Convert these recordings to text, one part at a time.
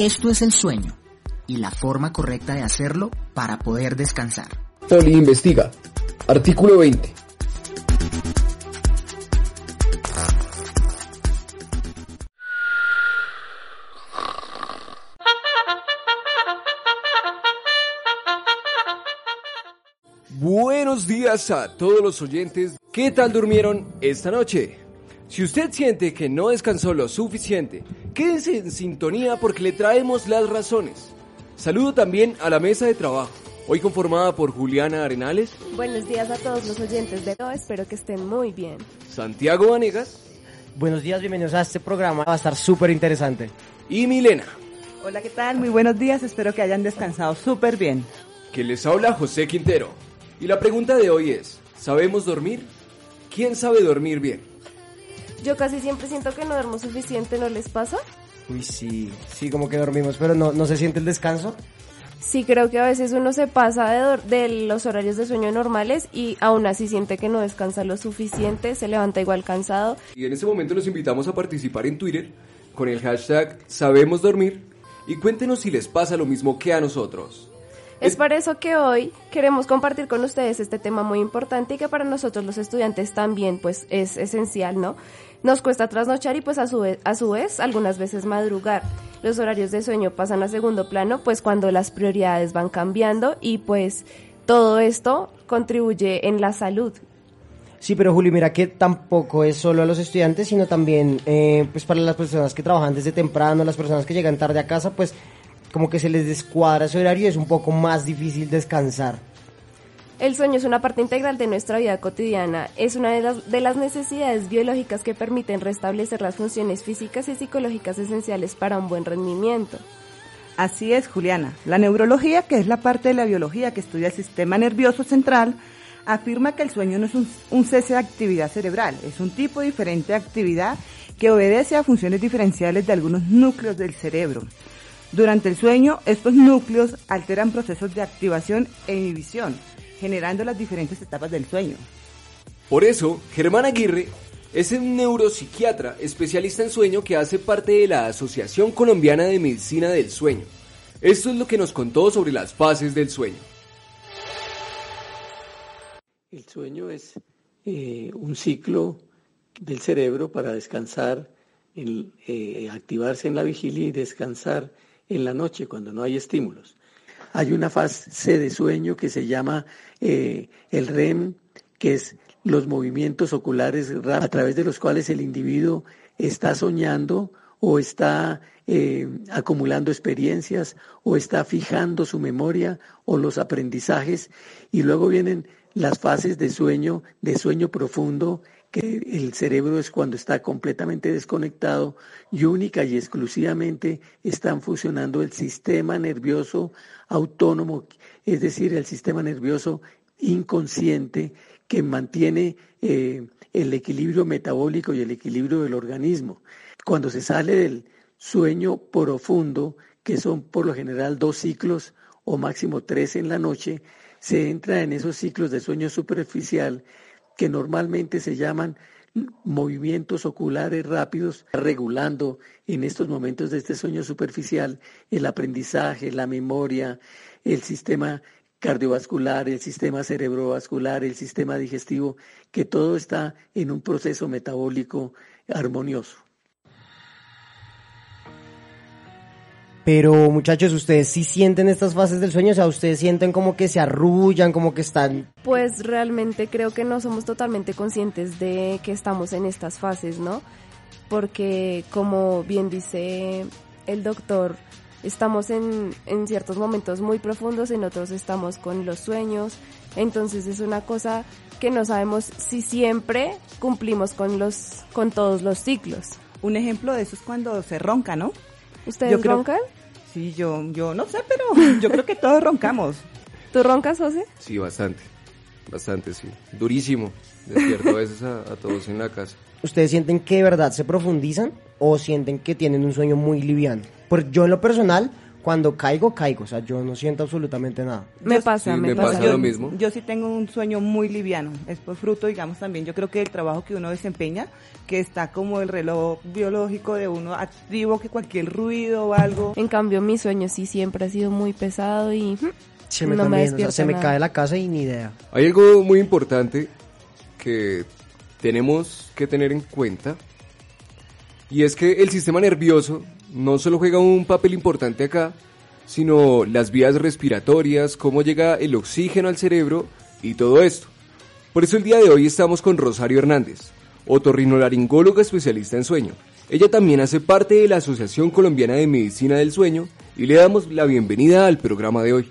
Esto es el sueño y la forma correcta de hacerlo para poder descansar. Poli investiga. Artículo 20. Buenos días a todos los oyentes. ¿Qué tal durmieron esta noche? Si usted siente que no descansó lo suficiente, quédese en sintonía porque le traemos las razones. Saludo también a la mesa de trabajo, hoy conformada por Juliana Arenales. Buenos días a todos los oyentes de todo, espero que estén muy bien. Santiago Vanegas. Buenos días, bienvenidos a este programa, va a estar súper interesante. Y Milena. Hola, ¿qué tal? Muy buenos días, espero que hayan descansado súper bien. Que les habla José Quintero. Y la pregunta de hoy es, ¿sabemos dormir? ¿Quién sabe dormir bien? Yo casi siempre siento que no duermo suficiente, ¿no les pasa? Uy, sí, sí, como que dormimos, pero no, no se siente el descanso. Sí, creo que a veces uno se pasa de, de, los horarios de sueño normales y aún así siente que no descansa lo suficiente, se levanta igual cansado. Y en este momento los invitamos a participar en Twitter con el hashtag Sabemos Dormir y cuéntenos si les pasa lo mismo que a nosotros. Es por eso que hoy queremos compartir con ustedes este tema muy importante y que para nosotros los estudiantes también pues es esencial, ¿no? Nos cuesta trasnochar y pues a su, vez, a su vez algunas veces madrugar. Los horarios de sueño pasan a segundo plano pues cuando las prioridades van cambiando y pues todo esto contribuye en la salud. Sí, pero Juli, mira que tampoco es solo a los estudiantes, sino también eh, pues para las personas que trabajan desde temprano, las personas que llegan tarde a casa, pues como que se les descuadra ese horario y es un poco más difícil descansar. El sueño es una parte integral de nuestra vida cotidiana. Es una de las, de las, necesidades biológicas que permiten restablecer las funciones físicas y psicológicas esenciales para un buen rendimiento. Así es, Juliana. La neurología, que es la parte de la biología que estudia el sistema nervioso central, afirma que el sueño no es un cese de actividad cerebral, es un tipo diferente de actividad que obedece a funciones diferenciales de algunos núcleos del cerebro. Durante el sueño, estos núcleos alteran procesos de activación e inhibición, generando las diferentes etapas del sueño. Por eso, Germán Aguirre es un neuropsiquiatra especialista en sueño que hace parte de la Asociación Colombiana de Medicina del Sueño. Esto es lo que nos contó sobre las fases del sueño. El sueño es eh, un ciclo del cerebro para descansar, el, eh, activarse en la vigilia y descansar en la noche cuando no hay estímulos. Hay una fase de sueño que se llama eh, el REM, que es los movimientos oculares a través de los cuales el individuo está soñando o está eh, acumulando experiencias o está fijando su memoria o los aprendizajes. Y luego vienen las fases de sueño, de sueño profundo, que el cerebro es cuando está completamente desconectado y única y exclusivamente están funcionando el sistema nervioso autónomo, es decir, el sistema nervioso inconsciente que mantiene eh, el equilibrio metabólico y el equilibrio del organismo. Cuando se sale del sueño profundo, que son por lo general dos ciclos o máximo tres en la noche, se entra en esos ciclos de sueño superficial que normalmente se llaman movimientos oculares rápidos, regulando en estos momentos de este sueño superficial el aprendizaje, la memoria, el sistema cardiovascular, el sistema cerebrovascular, el sistema digestivo, que todo está en un proceso metabólico armonioso. Pero muchachos, ¿ustedes sí sienten estas fases del sueño? O sea, ¿ustedes sienten como que se arrullan, como que están...? Pues realmente creo que no somos totalmente conscientes de que estamos en estas fases, ¿no? Porque como bien dice el doctor, estamos en, en ciertos momentos muy profundos, en otros estamos con los sueños, entonces es una cosa que no sabemos si siempre cumplimos con los con todos los ciclos. Un ejemplo de eso es cuando se ronca, ¿no? ¿Ustedes Yo creo- roncan? Sí, yo, yo no sé, pero yo creo que todos roncamos. ¿Tú roncas, José? Sí, bastante. Bastante, sí. Durísimo. Despierto a veces a, a todos en la casa. ¿Ustedes sienten que de verdad se profundizan o sienten que tienen un sueño muy liviano? Porque yo en lo personal, cuando caigo, caigo. O sea, yo no siento absolutamente nada. Me pasa, sí, me, me pasa. pasa yo, lo mismo. yo sí tengo un sueño muy liviano. Es por fruto, digamos, también. Yo creo que el trabajo que uno desempeña, que está como el reloj biológico de uno activo, que cualquier ruido o algo. En cambio, mi sueño sí siempre ha sido muy pesado y mm, Se me, no me también, o sea, despierta se me cae la casa y ni idea. Hay algo muy importante que tenemos que tener en cuenta y es que el sistema nervioso no solo juega un papel importante acá, sino las vías respiratorias, cómo llega el oxígeno al cerebro y todo esto. Por eso el día de hoy estamos con Rosario Hernández, otorrinolaringóloga especialista en sueño. Ella también hace parte de la Asociación Colombiana de Medicina del Sueño y le damos la bienvenida al programa de hoy.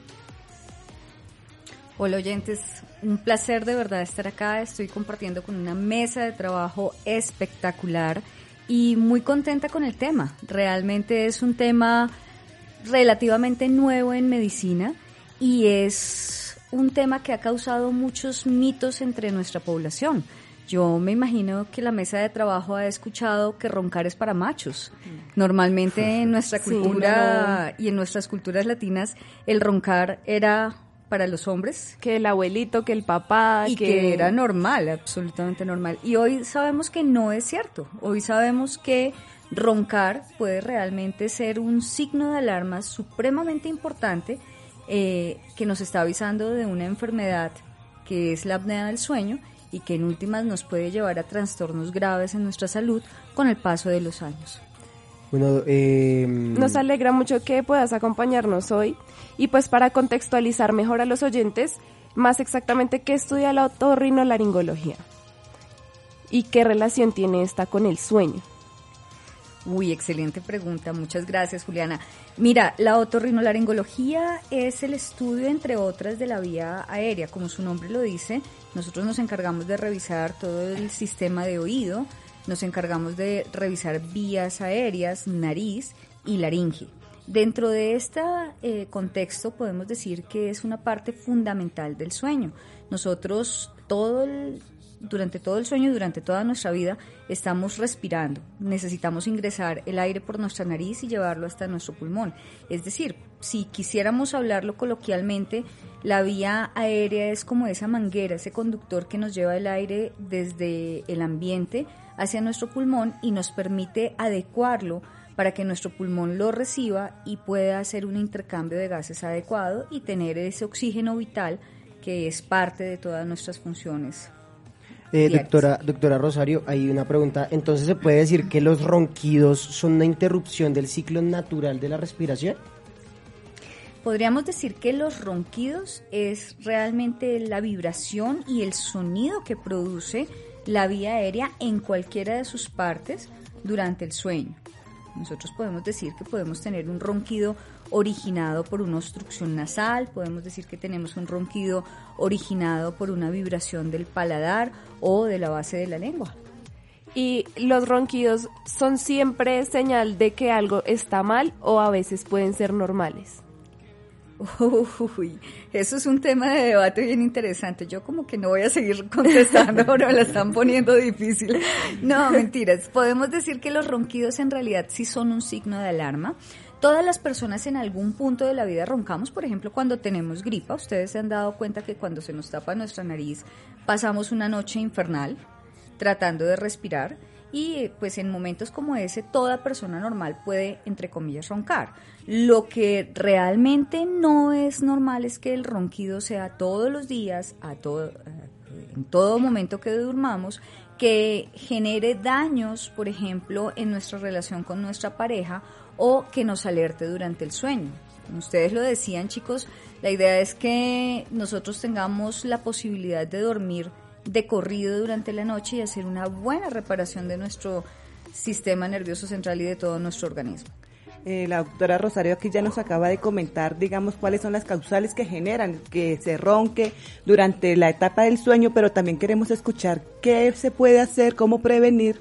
Hola oyentes, un placer de verdad estar acá. Estoy compartiendo con una mesa de trabajo espectacular y muy contenta con el tema. Realmente es un tema relativamente nuevo en medicina y es un tema que ha causado muchos mitos entre nuestra población. Yo me imagino que la mesa de trabajo ha escuchado que roncar es para machos. Normalmente en nuestra Sí, cultura y en nuestras culturas latinas el roncar era para los hombres Que el abuelito, que el papá, y que... era normal, absolutamente normal. Y hoy sabemos que no es cierto. Hoy sabemos que roncar puede realmente ser un signo de alarma supremamente importante eh, que nos está avisando de una enfermedad que es la apnea del sueño y que en últimas nos puede llevar a trastornos graves en nuestra salud con el paso de los años. Bueno, eh, Nos alegra mucho que puedas acompañarnos hoy y pues para contextualizar mejor a los oyentes, más exactamente qué estudia la otorrinolaringología y qué relación tiene esta con el sueño. Uy, excelente pregunta. Muchas gracias, Juliana. Mira, la otorrinolaringología es el estudio, entre otras, de la vía aérea. Como su nombre lo dice, nosotros nos encargamos de revisar todo el sistema de oído, nos encargamos de revisar vías aéreas, nariz y laringe. Dentro de este contexto podemos decir que es una parte fundamental del sueño. Nosotros todo el, durante todo el sueño, durante toda nuestra vida, estamos respirando. Necesitamos ingresar el aire por nuestra nariz y llevarlo hasta nuestro pulmón. Es decir, si quisiéramos hablarlo coloquialmente, la vía aérea es como esa manguera, ese conductor que nos lleva el aire desde el ambiente hacia nuestro pulmón y nos permite adecuarlo para que nuestro pulmón lo reciba y pueda hacer un intercambio de gases adecuado y tener ese oxígeno vital que es parte de todas nuestras funciones. eh, doctora, doctora Rosario, hay una pregunta. Entonces, ¿se puede decir que los ronquidos son una interrupción del ciclo natural de la respiración? Podríamos decir que los ronquidos es realmente la vibración y el sonido que produce la vía aérea en cualquiera de sus partes durante el sueño. Nosotros podemos decir que podemos tener un ronquido originado por una obstrucción nasal, podemos decir que tenemos un ronquido originado por una vibración del paladar o de la base de la lengua. Y los ronquidos son siempre señal de que algo está mal o a veces pueden ser normales. Uy, eso es un tema de debate bien interesante. Yo como que no voy a seguir contestando, pero me la están poniendo difícil. No, mentiras. Podemos decir que los ronquidos en realidad sí son un signo de alarma. Todas las personas en algún punto de la vida roncamos, por ejemplo, cuando tenemos gripa. Ustedes se han dado cuenta que cuando se nos tapa nuestra nariz pasamos una noche infernal tratando de respirar y pues en momentos como ese toda persona normal puede entre comillas roncar. Lo que realmente no es normal es que el ronquido sea todos los días, a todo, eh, en todo momento que durmamos, que genere daños, por ejemplo, en nuestra relación con nuestra pareja o que nos alerte durante el sueño. Como ustedes lo decían, chicos, la idea es que nosotros tengamos la posibilidad de dormir de corrido durante la noche y hacer una buena reparación de nuestro sistema nervioso central y de todo nuestro organismo. Eh, la doctora Rosario aquí ya nos acaba de comentar, digamos, cuáles son las causales que generan que se ronque durante la etapa del sueño, pero también queremos escuchar qué se puede hacer, cómo prevenir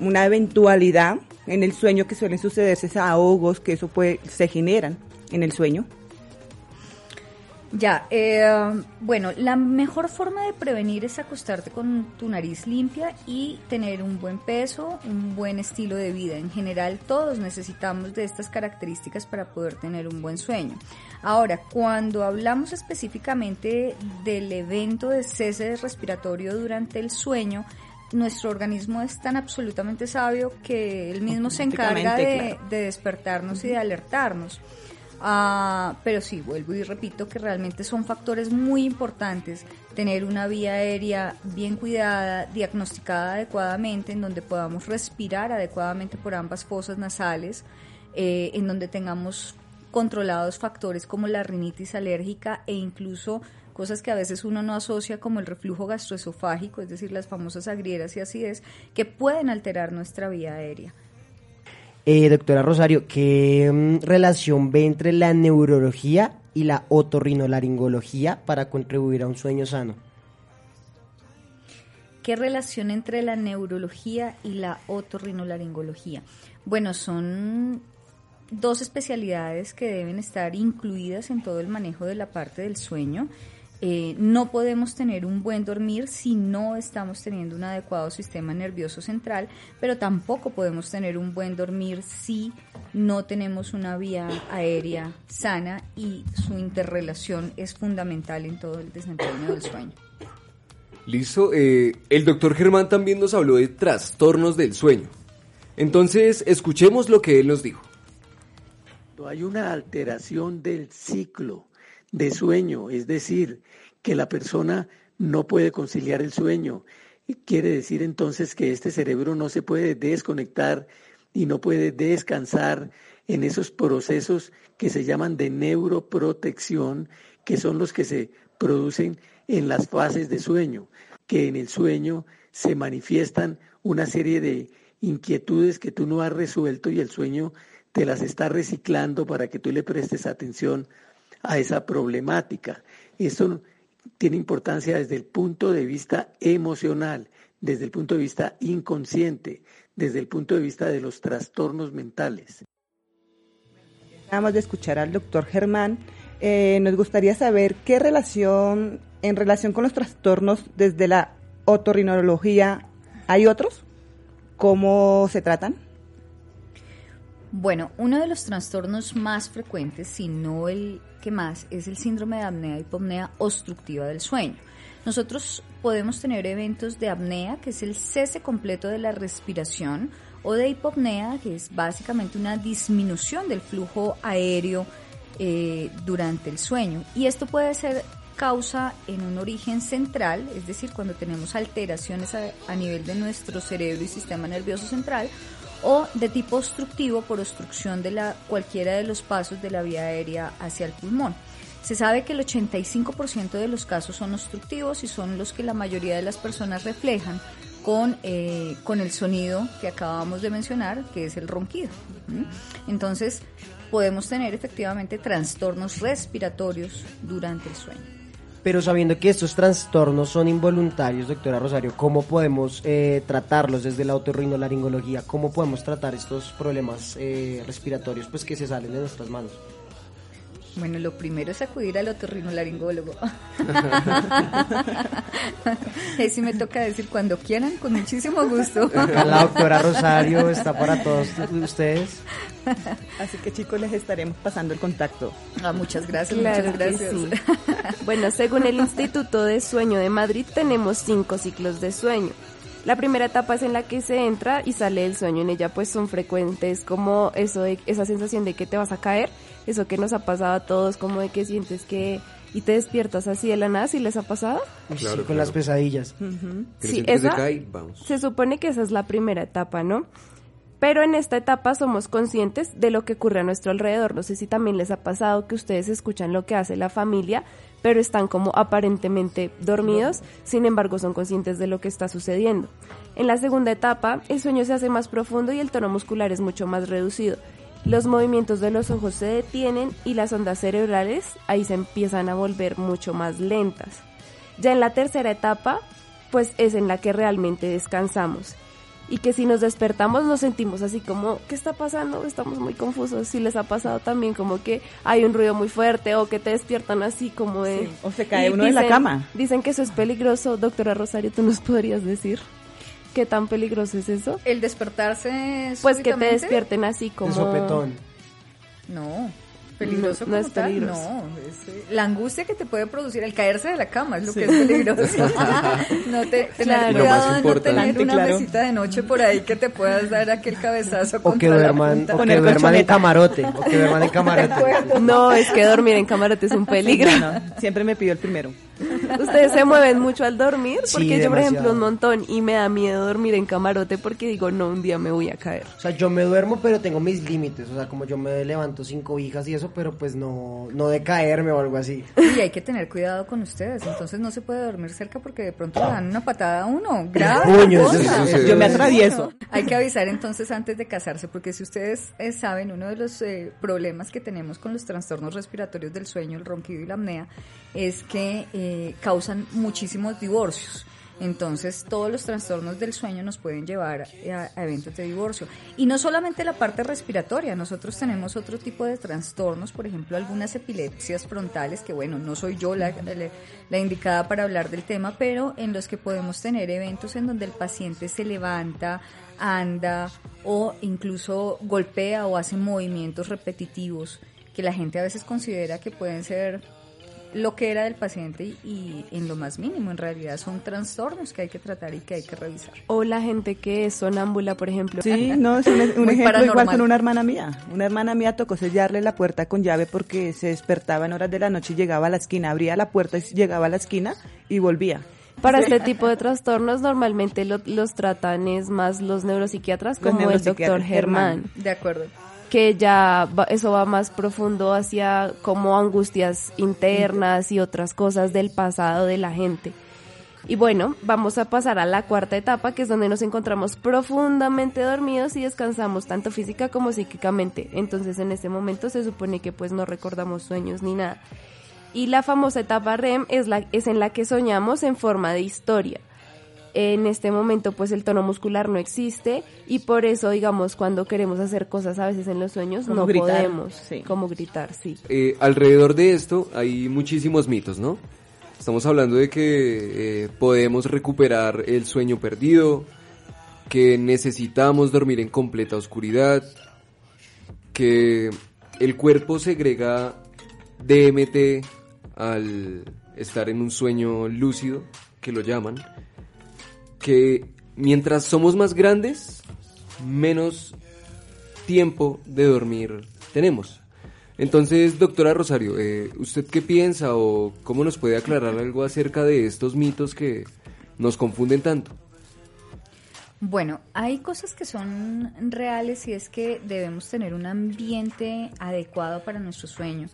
una eventualidad en el sueño que suelen sucederse esos ahogos que eso puede, se generan en el sueño. Ya, eh, bueno, la mejor forma de prevenir es acostarte con tu nariz limpia y tener un buen peso, un buen estilo de vida. En general, todos necesitamos de estas características para poder tener un buen sueño. Ahora, cuando hablamos específicamente del evento de cese respiratorio durante el sueño, nuestro organismo es tan absolutamente sabio que él mismo se encarga de, de despertarnos y de alertarnos. Ah, pero sí, vuelvo y repito que realmente son factores muy importantes tener una vía aérea bien cuidada, diagnosticada adecuadamente, en donde podamos respirar adecuadamente por ambas fosas nasales, eh, en donde tengamos controlados factores como la rinitis alérgica e incluso cosas que a veces uno no asocia como el reflujo gastroesofágico, es decir, las famosas agrieras y acidez, que pueden alterar nuestra vía aérea. Eh, doctora Rosario, ¿qué mm, relación ve entre la neurología y la otorrinolaringología para contribuir a un sueño sano? ¿Qué relación entre la neurología y la otorrinolaringología? Bueno, son dos especialidades que deben estar incluidas en todo el manejo de la parte del sueño. Eh, no podemos tener un buen dormir si no estamos teniendo un adecuado sistema nervioso central, pero tampoco podemos tener un buen dormir si no tenemos una vía aérea sana y su interrelación es fundamental en todo el desempeño del sueño. Listo, eh, el doctor Germán también nos habló de trastornos del sueño. Entonces, escuchemos lo que él nos dijo. Hay una alteración del ciclo de sueño, es decir, que la persona no puede conciliar el sueño. Quiere decir entonces que este cerebro no se puede desconectar y no puede descansar en esos procesos que se llaman de neuroprotección, que son los que se producen en las fases de sueño, que en el sueño se manifiestan una serie de inquietudes que tú no has resuelto y el sueño te las está reciclando para que tú le prestes atención a esa problemática. Esto tiene importancia desde el punto de vista emocional, desde el punto de vista inconsciente, desde el punto de vista de los trastornos mentales. Acabamos de escuchar al doctor Germán. Eh, nos gustaría saber qué relación, en relación con los trastornos desde la otorrinología, ¿hay otros? ¿Cómo se tratan? Bueno, uno de los trastornos más frecuentes, si no el más, es el síndrome de apnea hipopnea obstructiva del sueño. Nosotros podemos tener eventos de apnea, que es el cese completo de la respiración, o de hipopnea, que es básicamente una disminución del flujo aéreo eh, durante el sueño. Y esto puede ser causa en un origen central, es decir, cuando tenemos alteraciones a nivel de nuestro cerebro y sistema nervioso central, o de tipo obstructivo por obstrucción de la, cualquiera de los pasos de la vía aérea hacia el pulmón. Se sabe que el 85% de los casos son obstructivos y son los que la mayoría de las personas reflejan con, eh, con el sonido que acabamos de mencionar, que es el ronquido. Entonces, podemos tener efectivamente trastornos respiratorios durante el sueño. Pero sabiendo que estos trastornos son involuntarios, doctora Rosario, ¿cómo podemos eh, tratarlos desde la otorrinolaringología? ¿Cómo podemos tratar estos problemas eh, respiratorios pues que se salen de nuestras manos? Bueno, lo primero es acudir al otorrinolaringólogo. Eso me toca decir cuando quieran, con muchísimo gusto. La doctora Rosario está para todos ustedes. Así que chicos, les estaremos pasando el contacto. Ah, muchas gracias, muchas gracias. bueno, según el Instituto de Sueño de Madrid, tenemos cinco ciclos de sueño. La primera etapa es en la que se entra y sale el sueño. En ella pues son frecuentes como eso de, esa sensación de que te vas a caer, eso que nos ha pasado a todos, como de que sientes que y te despiertas así de la nada, si les ha pasado? Claro, con las pesadillas. Sí, esa, se supone que esa es la primera etapa, ¿no? Pero en esta etapa somos conscientes de lo que ocurre a nuestro alrededor. No sé si también les ha pasado que ustedes escuchan lo que hace la familia, pero están como aparentemente dormidos, sin embargo son conscientes de lo que está sucediendo. En la segunda etapa, el sueño se hace más profundo y el tono muscular es mucho más reducido. Los movimientos de los ojos se detienen y las ondas cerebrales ahí se empiezan a volver mucho más lentas. Ya en la tercera etapa, pues es en la que realmente descansamos. Y que si nos despertamos nos sentimos así como, ¿qué está pasando? Estamos muy confusos. Si les ha pasado también como que hay un ruido muy fuerte o que te despiertan así como de... Sí, o se cae uno de la cama. Dicen que eso es peligroso. Doctora Rosario, ¿tú nos podrías decir qué tan peligroso es eso? El despertarse Pues que te despierten así como... De sopetón. No. Peligroso No, no como es tal, peligroso. no, es, eh, la angustia que te puede producir el caerse de la cama es lo que es peligroso. no te, tener Claro. Cuidado no tener una Claro. mesita de noche por ahí que te puedas dar aquel cabezazo O que duerman, o Con que el duerman en camarote. O que duerman en camarote. No, es que dormir en camarote es un peligro. No, no, siempre me pido el primero. Ustedes se mueven mucho al dormir, Sí, porque yo, por ejemplo, un montón y me da miedo dormir en camarote porque digo, no, un día me voy a caer. O sea, yo me duermo, pero tengo mis límites. O sea, como yo me levanto cinco hijas y eso, pero pues no, no de caerme o algo así. Y hay que tener cuidado con ustedes, entonces no se puede dormir cerca porque de pronto le dan una patada a uno. Grave. Sí. Yo me atravieso. Hay que avisar entonces antes de casarse, porque si ustedes eh, saben, uno de los eh, problemas que tenemos con los trastornos respiratorios del sueño, el ronquido y la apnea, es que eh, causan muchísimos divorcios. Entonces, todos los trastornos del sueño nos pueden llevar a, a eventos de divorcio. Y no solamente la parte respiratoria, nosotros tenemos otro tipo de trastornos, por ejemplo, algunas epilepsias frontales, que bueno, no soy yo la, la- la indicada para hablar del tema, pero en los que podemos tener eventos en donde el paciente se levanta, anda o incluso golpea o hace movimientos repetitivos que la gente a veces considera que pueden ser lo que era del paciente y, y en lo más mínimo en realidad son trastornos que hay que tratar y que hay que revisar. O la gente que es sonámbula, por ejemplo. Sí, no, es un, un Muy ejemplo igual con una hermana mía. Una hermana mía tocó sellarle la puerta con llave porque se despertaba en horas de la noche y llegaba a la esquina, abría la puerta y llegaba a la esquina y volvía. Para este tipo de trastornos normalmente lo- los tratan es más los neuropsiquiatras Los como el doctor Germán, De acuerdo. Que ya eso va más profundo hacia como angustias internas y otras cosas del pasado de la gente. Y bueno, vamos a pasar a la cuarta etapa, que es donde nos encontramos profundamente dormidos y descansamos tanto física como psíquicamente. Entonces en ese momento se supone que pues no recordamos sueños ni nada. Y la famosa etapa REM es, la, es en la que soñamos en forma de historia. En este momento pues el tono muscular no existe y por eso digamos cuando queremos hacer cosas a veces en los sueños Como no gritar, podemos. sí. Como gritar, sí. Eh, alrededor de esto hay muchísimos mitos, ¿no? Estamos hablando de que eh, podemos recuperar el sueño perdido, que necesitamos dormir en completa oscuridad, que el cuerpo segrega DMT al estar en un sueño lúcido, que lo llaman, que mientras somos más grandes, menos tiempo de dormir tenemos. Entonces, doctora Rosario, eh, ¿usted qué piensa o cómo nos puede aclarar algo acerca de estos mitos que nos confunden tanto? Bueno, hay cosas que son reales y es que debemos tener un ambiente adecuado para nuestro sueño.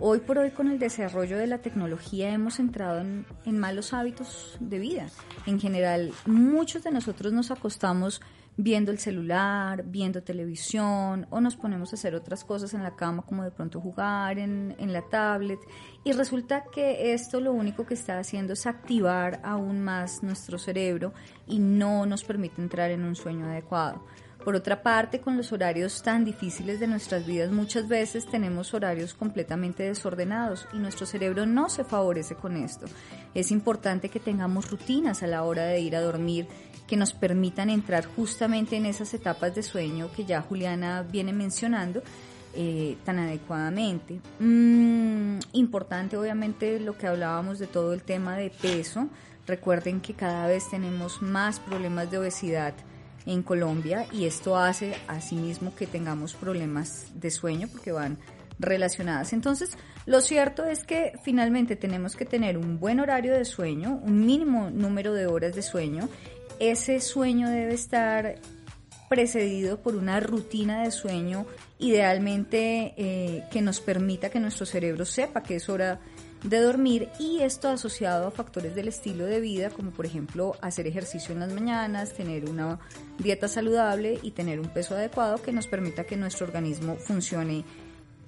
Hoy por hoy con el desarrollo de la tecnología hemos entrado en, malos hábitos de vida. En general, muchos de nosotros nos acostamos viendo el celular, viendo televisión o nos ponemos a hacer otras cosas en la cama como de pronto jugar en, en la tablet y resulta que esto lo único que está haciendo es activar aún más nuestro cerebro y no nos permite entrar en un sueño adecuado. Por otra parte, con los horarios tan difíciles de nuestras vidas, muchas veces tenemos horarios completamente desordenados y nuestro cerebro no se favorece con esto. Es importante que tengamos rutinas a la hora de ir a dormir que nos permitan entrar justamente en esas etapas de sueño que ya Juliana viene mencionando eh, tan adecuadamente. Mm, importante obviamente lo que hablábamos de todo el tema de peso. Recuerden que cada vez tenemos más problemas de obesidad en Colombia y esto hace asimismo que tengamos problemas de sueño porque van relacionadas. Entonces, lo cierto es que finalmente tenemos que tener un buen horario de sueño, un mínimo número de horas de sueño. Ese sueño debe estar precedido por una rutina de sueño, idealmente eh, que nos permita que nuestro cerebro sepa que es hora de dormir y esto asociado a factores del estilo de vida como por ejemplo hacer ejercicio en las mañanas, tener una dieta saludable y tener un peso adecuado que nos permita que nuestro organismo funcione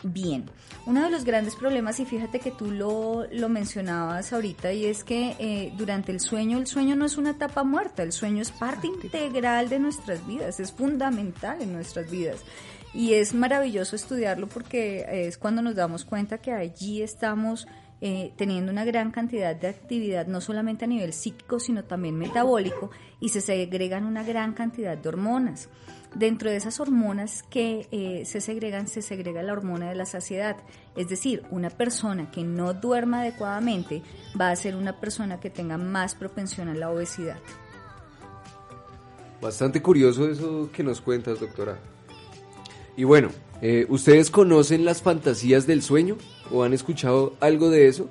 bien. Uno de los grandes problemas, y fíjate que tú lo, lo mencionabas ahorita, y es que eh, durante el sueño, el sueño no es una etapa muerta, el sueño es parte integral de nuestras vidas, es fundamental en nuestras vidas. Y es maravilloso estudiarlo porque es cuando nos damos cuenta que allí estamos eh, teniendo una gran cantidad de actividad, no solamente a nivel psíquico, sino también metabólico, y se segregan una gran cantidad de hormonas. Dentro de esas hormonas que eh, se segregan, se segrega la hormona de la saciedad. Es decir, una persona que no duerma adecuadamente va a ser una persona que tenga más propensión a la obesidad. Bastante curioso eso que nos cuentas, doctora. Y bueno, eh, ¿ustedes conocen las fantasías del sueño? ¿O han escuchado algo de eso?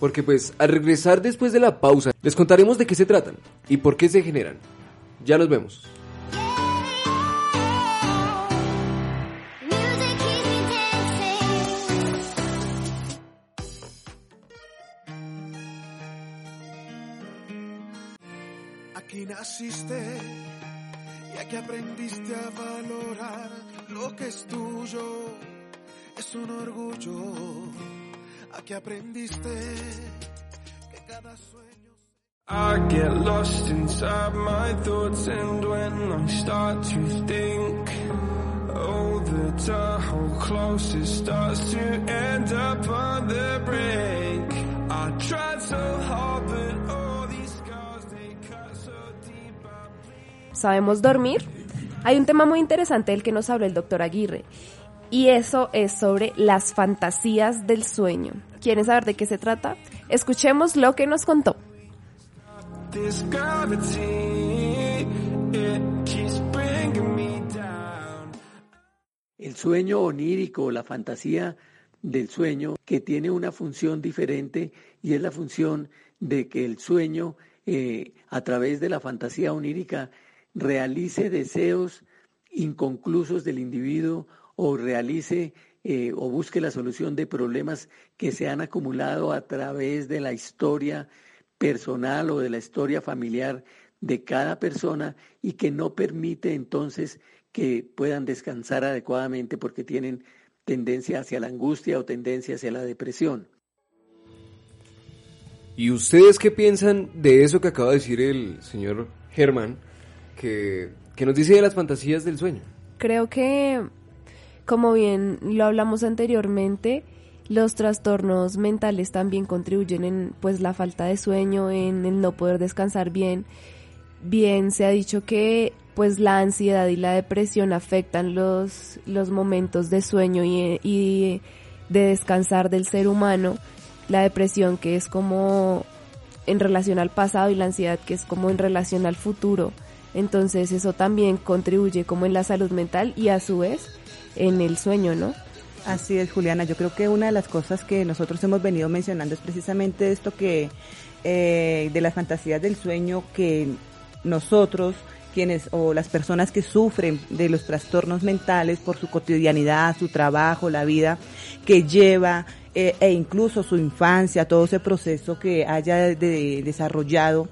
Porque pues al regresar después de la pausa, les contaremos de qué se tratan y por qué se generan. Ya nos vemos. Aquí naciste aquí aprendiste a valorar lo que es tuyo. Es un orgullo. Aquí aprendiste que cada sueño. I get lost inside my thoughts and when I start to think Oh, the Tahoe close, it starts to end up on the brink ¿Sabemos dormir? Hay un tema muy interesante del que nos habla el doctor Aguirre. Y eso es sobre las fantasías del sueño. ¿Quieren saber de qué se trata? Escuchemos lo que nos contó. El sueño onírico, la fantasía del sueño, que tiene una función diferente y es la función de que el sueño, eh, a través de la fantasía onírica, realice deseos inconclusos del individuo o realice eh, o busque la solución de problemas que se han acumulado a través de la historia personal o de la historia familiar de cada persona y que no permite entonces que puedan descansar adecuadamente porque tienen tendencia hacia la angustia o tendencia hacia la depresión. ¿Y ustedes qué piensan de eso que acaba de decir el señor Germán, que, que nos dice de las fantasías del sueño? Creo que, como bien lo hablamos anteriormente, los trastornos mentales también contribuyen en pues la falta de sueño, en el no poder descansar bien. Bien se ha dicho que pues la ansiedad y la depresión afectan los, los momentos de sueño y, y de descansar del ser humano. La depresión que es como en relación al pasado y la ansiedad que es como en relación al futuro. Entonces eso también contribuye como en la salud mental y a su vez en el sueño, ¿no? Así es, Juliana. Yo creo que una de las cosas que nosotros hemos venido mencionando es precisamente esto que eh, de las fantasías del sueño que nosotros quienes o las personas que sufren de los trastornos mentales por su cotidianidad, su trabajo, la vida que lleva eh, e incluso su infancia, todo ese proceso que haya de- desarrollado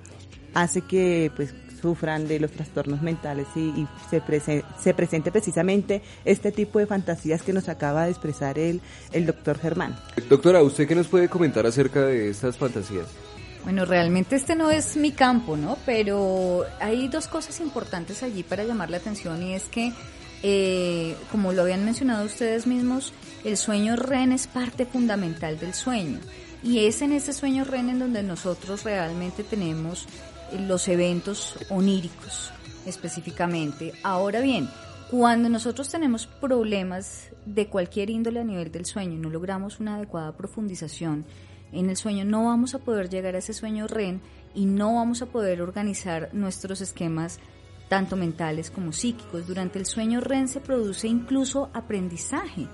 hace que pues sufran de los trastornos mentales y, y se, prese- se presente precisamente este tipo de fantasías que nos acaba de expresar el, el doctor Germán. Doctora, ¿usted qué nos puede comentar acerca de estas fantasías? Bueno, realmente este no es mi campo, ¿no? Pero hay dos cosas importantes allí para llamar la atención y es que, eh, como lo habían mencionado ustedes mismos, el sueño REN es parte fundamental del sueño. Y es en ese sueño REN en donde nosotros realmente tenemos los eventos oníricos específicamente. Ahora bien, cuando nosotros tenemos problemas de cualquier índole a nivel del sueño no logramos una adecuada profundización en el sueño, no vamos a poder llegar a ese sueño REN y no vamos a poder organizar nuestros esquemas tanto mentales como psíquicos. Durante el sueño REN se produce incluso aprendizaje.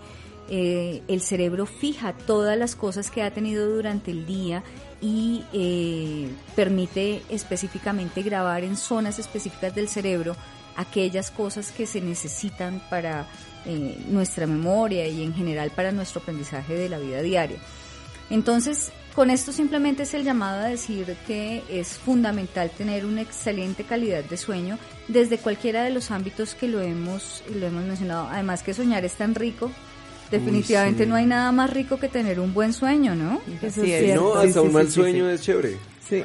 Eh, el cerebro fija todas las cosas que ha tenido durante el día y eh, permite específicamente grabar en zonas específicas del cerebro aquellas cosas que se necesitan para eh, nuestra memoria y en general para nuestro aprendizaje de la vida diaria. Entonces, con esto simplemente es el llamado a decir que es fundamental tener una excelente calidad de sueño desde cualquiera de los ámbitos que lo hemos, lo hemos mencionado. Además que soñar es tan rico Definitivamente no hay nada más rico que tener un buen sueño, ¿no? Eso Sí, es es. cierto. No, hasta sí, un mal sí, sí, sueño es chévere. Sí.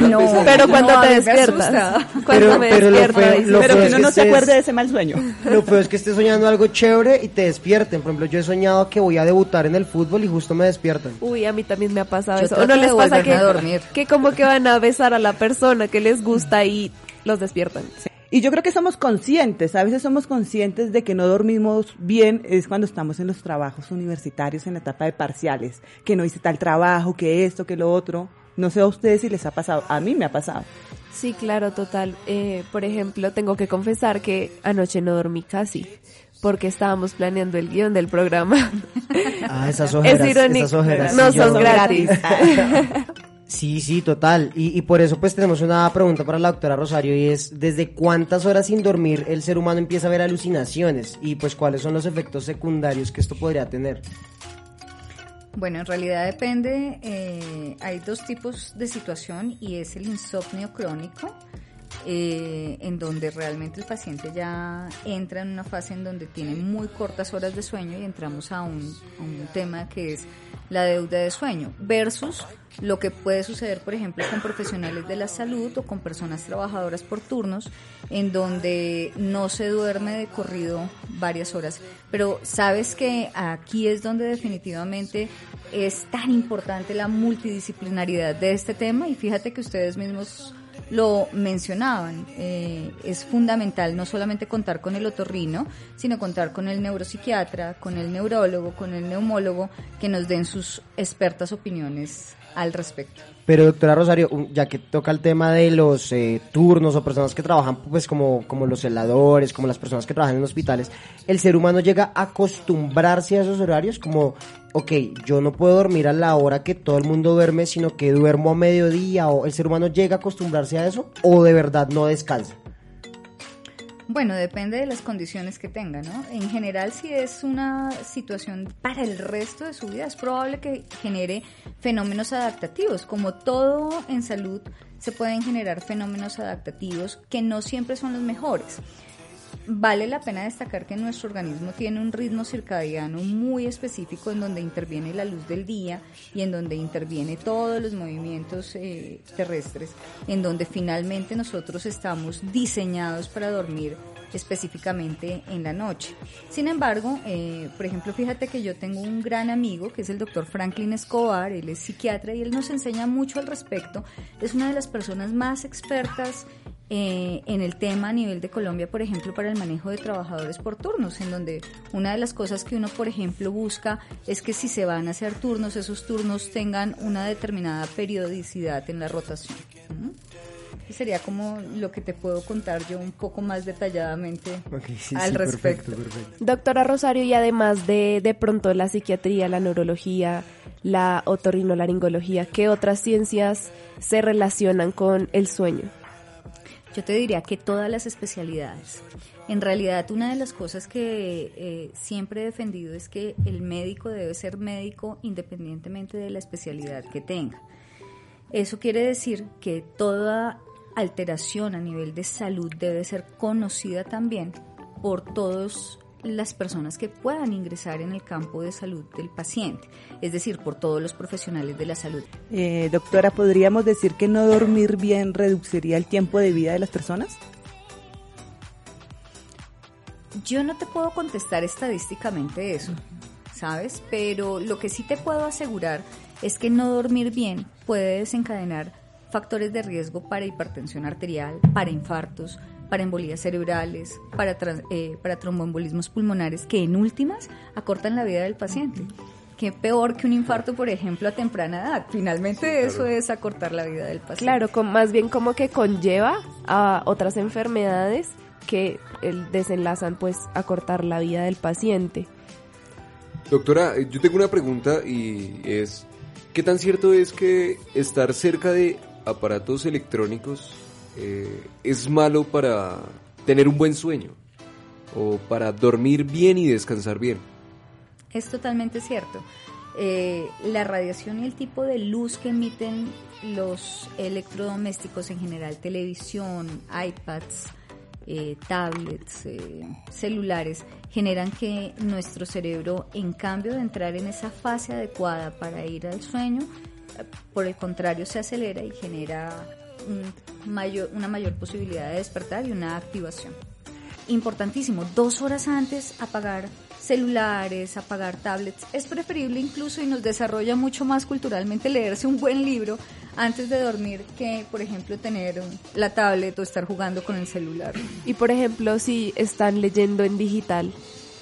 No. Pero cuando No, te despiertas. Cuando Pero- me pero lo despierto, feo- Pero feo que es uno no se acuerde de ese mal sueño. Lo peor es que estés soñando algo chévere y te despierten. Por ejemplo, yo he soñado que voy a debutar en el fútbol y justo me despiertan. Uy, a mí también me ha pasado Yo eso. ¿O trato no les pasa que, a dormir. que como que van a besar a la persona que les gusta y los despiertan? Y yo creo que somos conscientes, a veces somos conscientes de que no dormimos bien es cuando estamos en los trabajos universitarios en la etapa de parciales, que no hice tal trabajo, que esto, que lo otro. No sé a ustedes si les ha pasado, a mí me ha pasado. Sí, claro, total. Eh, por ejemplo, tengo que confesar que anoche no dormí casi porque estábamos planeando el guion del programa. Ah, esas ojeras. es irónico. esas ojeras. No Sí, son gratis. Sí, sí, total. Y, y por eso pues tenemos una pregunta para la doctora Rosario y es, ¿desde cuántas horas sin dormir el ser humano empieza a ver alucinaciones? Y pues cuáles son los efectos secundarios que esto podría tener. Bueno, en realidad depende, eh, hay dos tipos de situación y es el insomnio crónico, eh, en donde realmente el paciente ya entra en una fase en donde tiene muy cortas horas de sueño y entramos a un, a un tema que es la deuda de sueño, versus lo que puede suceder, por ejemplo, con profesionales de la salud o con personas trabajadoras por turnos, en donde no se duerme de corrido varias horas. Pero sabes que aquí es donde definitivamente es tan importante la multidisciplinaridad de este tema y fíjate que ustedes mismos lo mencionaban, eh, es fundamental no solamente contar con el otorrino, sino contar con el neuropsiquiatra, con el neurólogo, con el neumólogo, que nos den sus expertas opiniones al respecto. Pero doctora Rosario, ya que toca el tema de los eh, turnos o personas que trabajan pues como, como los celadores, como las personas que trabajan en hospitales, ¿el ser humano llega a acostumbrarse a esos horarios? Como, ok, yo no puedo dormir a la hora que todo el mundo duerme, sino que duermo a mediodía, o el ser humano llega a acostumbrarse a eso, o de verdad no descansa. Bueno, depende de las condiciones que tenga, ¿no? En general, si es una situación para el resto de su vida, es probable que genere fenómenos adaptativos. Como todo en salud, se pueden generar fenómenos adaptativos que no siempre son los mejores. Vale la pena destacar que nuestro organismo tiene un ritmo circadiano muy específico en donde interviene la luz del día y en donde interviene todos los movimientos eh, terrestres, en donde finalmente nosotros estamos diseñados para dormir específicamente en la noche. Sin embargo, eh, por ejemplo, fíjate que yo tengo un gran amigo que es el doctor Franklin Escobar, él es psiquiatra y él nos enseña mucho al respecto. Es una de las personas más expertas eh, en el tema a nivel de Colombia, por ejemplo, para el manejo de trabajadores por turnos, en donde una de las cosas que uno, por ejemplo, busca es que si se van a hacer turnos, esos turnos tengan una determinada periodicidad en la rotación. Sería como lo que te puedo contar yo un poco más detalladamente al respecto. Doctora Rosario, y además de, de pronto la psiquiatría, la neurología, la otorrinolaringología, ¿qué otras ciencias se relacionan con el sueño? Yo te diría que todas las especialidades. En realidad, una de las cosas que eh, siempre he defendido es que el médico debe ser médico independientemente de la especialidad que tenga. Eso quiere decir que toda alteración a nivel de salud debe ser conocida también por todas las personas que puedan ingresar en el campo de salud del paciente, es decir, por todos los profesionales de la salud. Eh, doctora, ¿podríamos decir que no dormir bien reduciría el tiempo de vida de las personas? Yo no te puedo contestar estadísticamente eso, ¿sabes? Pero lo que sí te puedo asegurar es que no dormir bien puede desencadenar factores de riesgo para hipertensión arterial, para infartos, para embolías cerebrales, para, eh, para tromboembolismos pulmonares, que en últimas acortan la vida del paciente. Qué peor que un infarto, por ejemplo, a temprana edad. Finalmente eso es acortar la vida del paciente. Claro, con, más bien como que conlleva a otras enfermedades que el, desenlazan pues a cortar la vida del paciente. Doctora, eh, yo tengo una pregunta y es, ¿qué tan cierto es que estar cerca de aparatos electrónicos eh, es malo para tener un buen sueño? O para dormir bien y descansar bien. Es totalmente cierto. Eh, la radiación y el tipo de luz que emiten los electrodomésticos en general, televisión, iPads, eh, tablets, eh, celulares, generan que nuestro cerebro, en cambio de entrar en esa fase adecuada para ir al sueño, por el contrario se acelera y genera una mayor posibilidad de despertar y una activación. Importantísimo, dos horas antes apagar celulares, apagar tablets. Es preferible incluso y nos desarrolla mucho más culturalmente leerse un buen libro antes de dormir que, por ejemplo, tener la tablet o estar jugando con el celular. Y por ejemplo, si están leyendo en digital,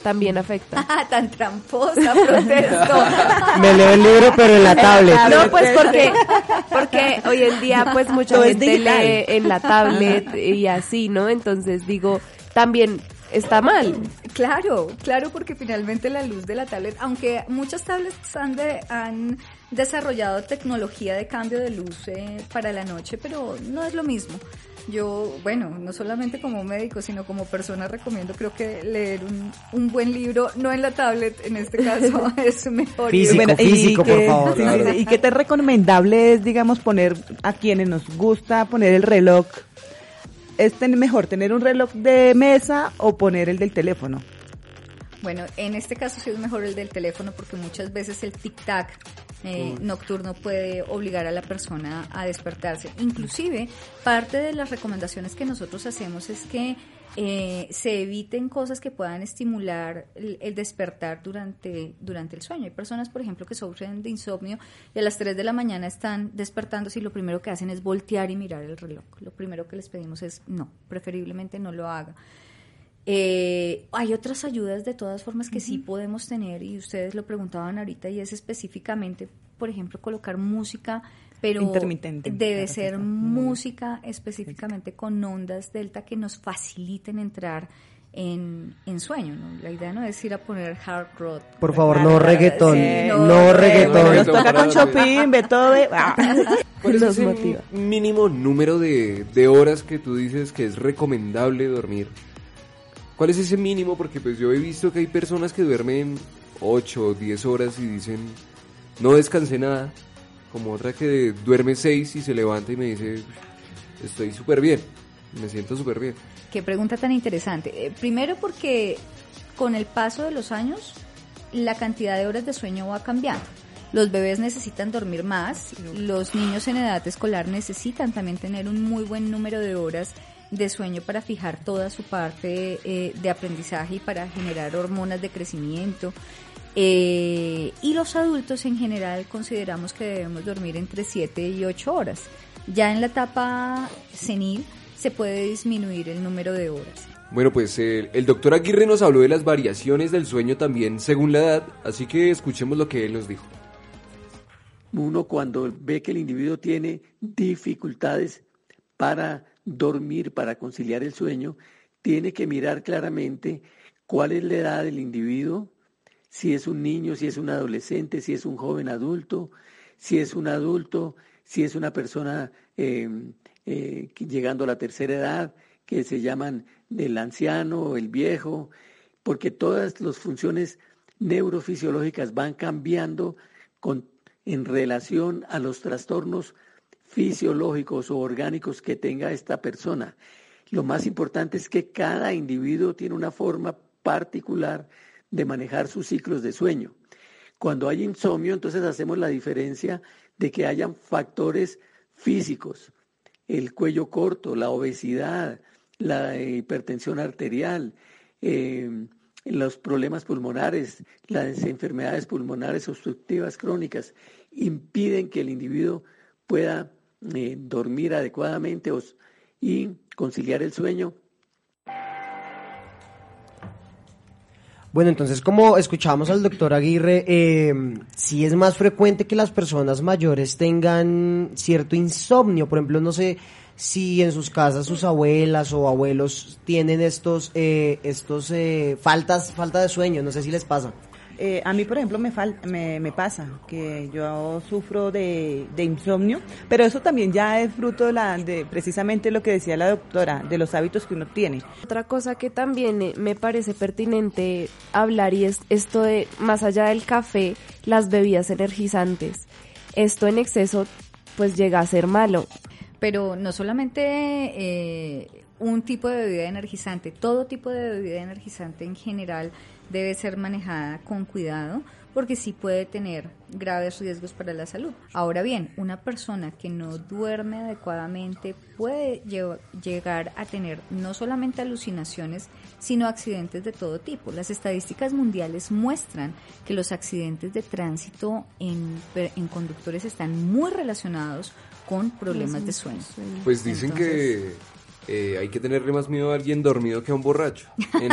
también afecta. Tan tramposa, protesto. Me leo el libro, pero en la tablet. No, pues porque, porque hoy en día pues mucha Todo es gente lee en la tablet y así, ¿no? Entonces digo, también está mal. Claro, claro, porque finalmente la luz de la tablet, aunque muchas tablets han, de- han desarrollado tecnología de cambio de luz eh, para la noche, pero no es lo mismo. Yo, bueno, no solamente como médico, sino como persona recomiendo, creo que leer un, un buen libro, no en la tablet, en este caso, es mejor. Físico, Bueno, físico, por favor. sí, claro. sí, sí. ¿Y qué tan recomendable es, digamos, poner a quienes nos gusta poner el reloj? ¿Es ten- mejor tener un reloj de mesa o poner el del teléfono? Bueno, en este caso sí es mejor el del teléfono porque muchas veces el tic-tac eh, nocturno puede obligar a la persona a despertarse. Inclusive, parte de las recomendaciones que nosotros hacemos es que eh, se eviten cosas que puedan estimular el, el despertar durante, durante el sueño. Hay personas, por ejemplo, que sufren de insomnio y a las 3 de la mañana están despertándose y lo primero que hacen es voltear y mirar el reloj. Lo primero que les pedimos es no, preferiblemente no lo haga. Eh, hay otras ayudas de todas formas que sí podemos tener y ustedes lo preguntaban ahorita y es específicamente, por ejemplo, colocar música, pero Intermitente, debe claro ser música específicamente con ondas delta que nos faciliten entrar en, en sueño. ¿no? La idea no es ir a poner hard rock. Por favor, no reggaetón, Sí, no reggaetón. Nos toca con Chopin, Beethoven. ah. ¿Cuál es motiva. mínimo número de, de horas que tú dices que es recomendable dormir? ¿Cuál es ese mínimo? Porque pues yo he visto que hay personas que duermen 8 o 10 horas y dicen no descansé nada, como otra que duerme 6 y se levanta y me dice estoy súper bien, me siento súper bien. Qué pregunta tan interesante. Eh, primero porque con el paso de los años la cantidad de horas de sueño va cambiando. Los bebés necesitan dormir más, los niños en edad escolar necesitan también tener un muy buen número de horas de sueño para fijar toda su parte eh, de aprendizaje y para generar hormonas de crecimiento. Eh, y los adultos en general consideramos que debemos dormir entre 7 y 8 horas. Ya en la etapa senil se puede disminuir el número de horas. Bueno, pues el, el doctor Aguirre nos habló de las variaciones del sueño también según la edad, así que escuchemos lo que él nos dijo. Uno cuando ve que el individuo tiene dificultades para dormir, para conciliar el sueño, tiene que mirar claramente cuál es la edad del individuo, si es un niño, si es un adolescente, si es un joven adulto, si es un adulto, si es una persona eh, eh, llegando a la tercera edad, que se llaman el anciano el viejo, porque todas las funciones neurofisiológicas van cambiando con, en relación a los trastornos fisiológicos o orgánicos que tenga esta persona. Lo más importante es que cada individuo tiene una forma particular de manejar sus ciclos de sueño. Cuando hay insomnio, entonces hacemos la diferencia de que hayan factores físicos, el cuello corto, la obesidad, la hipertensión arterial, eh, los problemas pulmonares, las enfermedades pulmonares obstructivas crónicas, impiden que el individuo pueda eh, dormir adecuadamente o- y conciliar el sueño Bueno, entonces como escuchamos al doctor Aguirre, eh, sí es más frecuente que las personas mayores tengan cierto insomnio. Por ejemplo, no sé si en sus casas sus abuelas o abuelos tienen estos, eh, estos eh, faltas, falta de sueño. No sé si les pasa. Eh, a mí, por ejemplo, me, fal- me, me pasa que yo sufro de, de insomnio, pero eso también ya es fruto de, la, de precisamente lo que decía la doctora, de los hábitos que uno tiene. Otra cosa que también eh, me parece pertinente hablar y es esto de, más allá del café, las bebidas energizantes. Esto en exceso pues llega a ser malo. Pero no solamente eh, un tipo de bebida energizante. Todo tipo de bebida energizante en general debe ser manejada con cuidado porque sí puede tener graves riesgos para la salud. Ahora bien, una persona que no duerme adecuadamente puede llegar a tener no solamente alucinaciones, sino accidentes de todo tipo. Las estadísticas mundiales muestran que los accidentes de tránsito en, conductores están muy relacionados con problemas de sueño. Pues dicen que eh, hay que tenerle más miedo a alguien dormido que a un borracho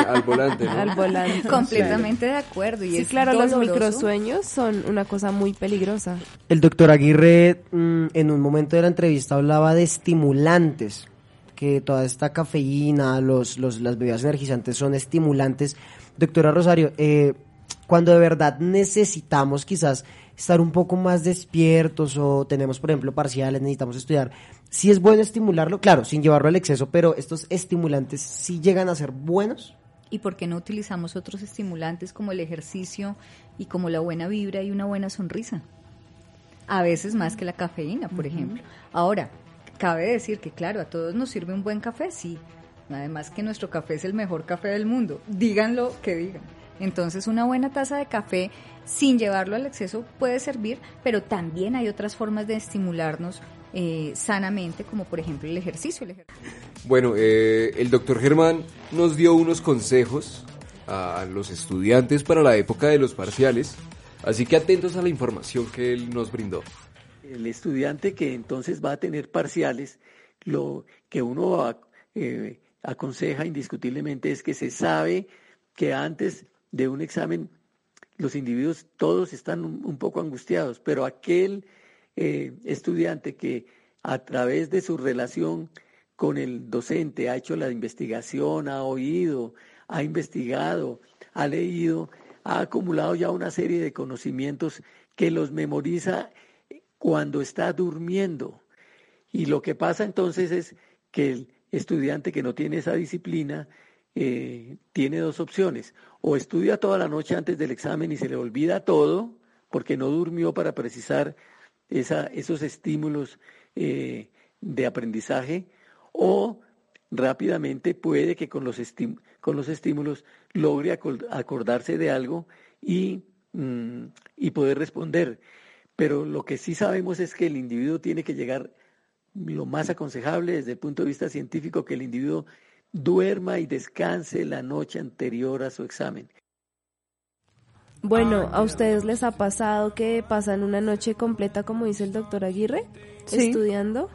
al volante. ¿no? al volante. Completamente de acuerdo. Y sí, claro, los microsueños son una cosa muy peligrosa. El doctor Aguirre mm, en un momento de la entrevista hablaba de estimulantes, que toda esta cafeína, los, los, las bebidas energizantes son estimulantes. Doctora Rosario, eh, cuando de verdad necesitamos quizás estar un poco más despiertos o tenemos, por ejemplo, parciales, necesitamos estudiar, sí es bueno estimularlo, claro, sin llevarlo al exceso, pero estos estimulantes sí llegan a ser buenos. ¿Y por qué no utilizamos otros estimulantes como el ejercicio y como la buena vibra y una buena sonrisa? A veces más que la cafeína, por ejemplo. Ahora, cabe decir que, claro, a todos nos sirve un buen café, sí. Además que nuestro café es el mejor café del mundo. Díganlo que digan. Entonces una buena taza de café sin llevarlo al exceso puede servir, pero también hay otras formas de estimularnos eh, sanamente, como por ejemplo el ejercicio. Bueno, eh, el doctor Germán nos dio unos consejos a los estudiantes para la época de los parciales, así que atentos a la información que él nos brindó. El estudiante que entonces va a tener parciales, lo que uno eh, aconseja indiscutiblemente es que se sabe que antes de un examen los individuos todos están un, poco angustiados, pero aquel eh, estudiante que a través de su relación con el docente ha hecho la investigación, ha oído, ha investigado, ha leído, ha acumulado ya una serie de conocimientos que los memoriza cuando está durmiendo. Y lo que pasa entonces es que el estudiante que no tiene esa disciplina eh, tiene dos opciones. O estudia toda la noche antes del examen y se le olvida todo porque no durmió para precisar esa, esos estímulos eh, de aprendizaje, o rápidamente puede que con los, con los estímulos logre acordarse de algo y, mm, y poder responder. Pero lo que sí sabemos es que el individuo tiene que llegar lo más aconsejable desde el punto de vista científico, que el individuo duerma y descanse la noche anterior a su examen. Bueno, ¿a ustedes les ha pasado que pasan una noche completa, como dice el doctor Aguirre, estudiando?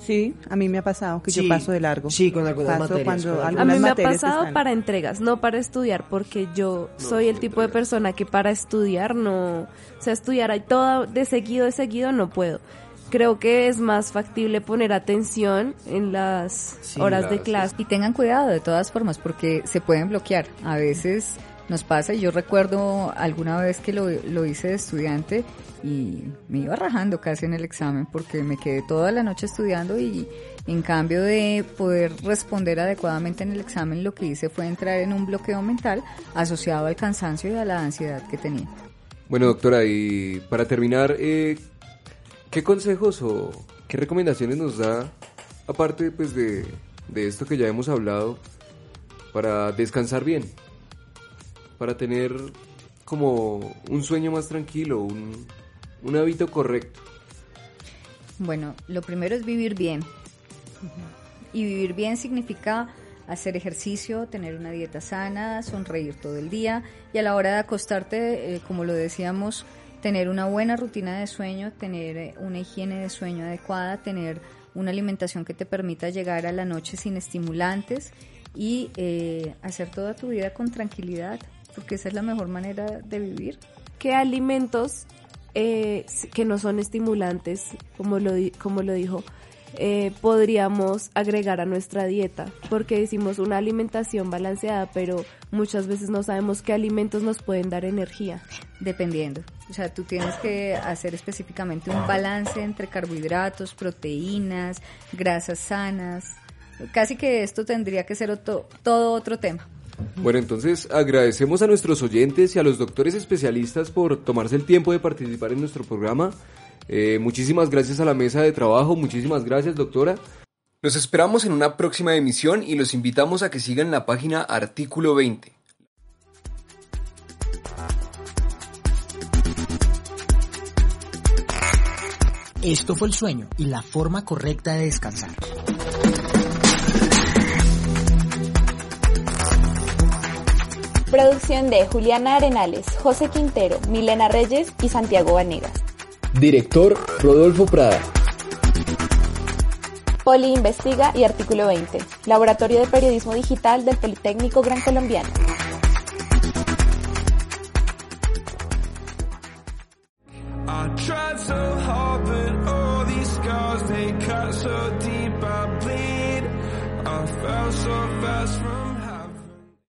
Sí, a mí me ha pasado que yo paso de largo. Sí, con algunas materias. a mí me ha pasado para entregas, no para estudiar, porque yo soy el tipo de persona que para estudiar no, o sea, estudiar ahí todo de seguido, de seguido no puedo creo que es más factible poner atención en las horas de clase. Y tengan cuidado de todas formas porque se pueden bloquear. A veces nos pasa, y yo recuerdo alguna vez que lo, lo hice de estudiante y me iba rajando casi en el examen porque me quedé toda la noche estudiando y en cambio de poder responder adecuadamente en el examen lo que hice fue entrar en un bloqueo mental asociado al cansancio y a la ansiedad que tenía. Bueno, doctora, y para terminar, eh, ¿Qué consejos o qué recomendaciones nos da, aparte pues de, esto que ya hemos hablado, para descansar bien? Para tener como un sueño más tranquilo, un, un hábito correcto. Bueno, lo primero es vivir bien. Y vivir bien significa hacer ejercicio, tener una dieta sana, sonreír todo el día y a la hora de acostarte, eh, como lo decíamos, tener una buena rutina de sueño, tener eh, una higiene de sueño adecuada, tener una alimentación que te permita llegar a la noche sin estimulantes y eh, hacer toda tu vida con tranquilidad, porque esa es la mejor manera de vivir. ¿Qué alimentos eh, que no son estimulantes, como lo, como lo dijo, eh, podríamos agregar a nuestra dieta, porque decimos una alimentación balanceada, pero muchas veces no sabemos qué alimentos nos pueden dar energía. Dependiendo. O sea, tú tienes que hacer específicamente un balance entre carbohidratos, proteínas, grasas sanas. Casi que esto tendría que ser todo otro tema. Bueno, entonces agradecemos a nuestros oyentes y a los doctores especialistas por tomarse el tiempo de participar en nuestro programa. Eh, muchísimas gracias a la mesa de trabajo, muchísimas gracias doctora. Los esperamos en una próxima emisión y los invitamos a que sigan la página Artículo 20. Esto fue el sueño y la forma correcta de descansar. Producción de Juliana Arenales, José Quintero, Milena Reyes y Santiago Vanegas. Director Rodolfo Prada. Poli Investiga y Artículo 20. Laboratorio de Periodismo Digital del Politécnico Gran Colombiano.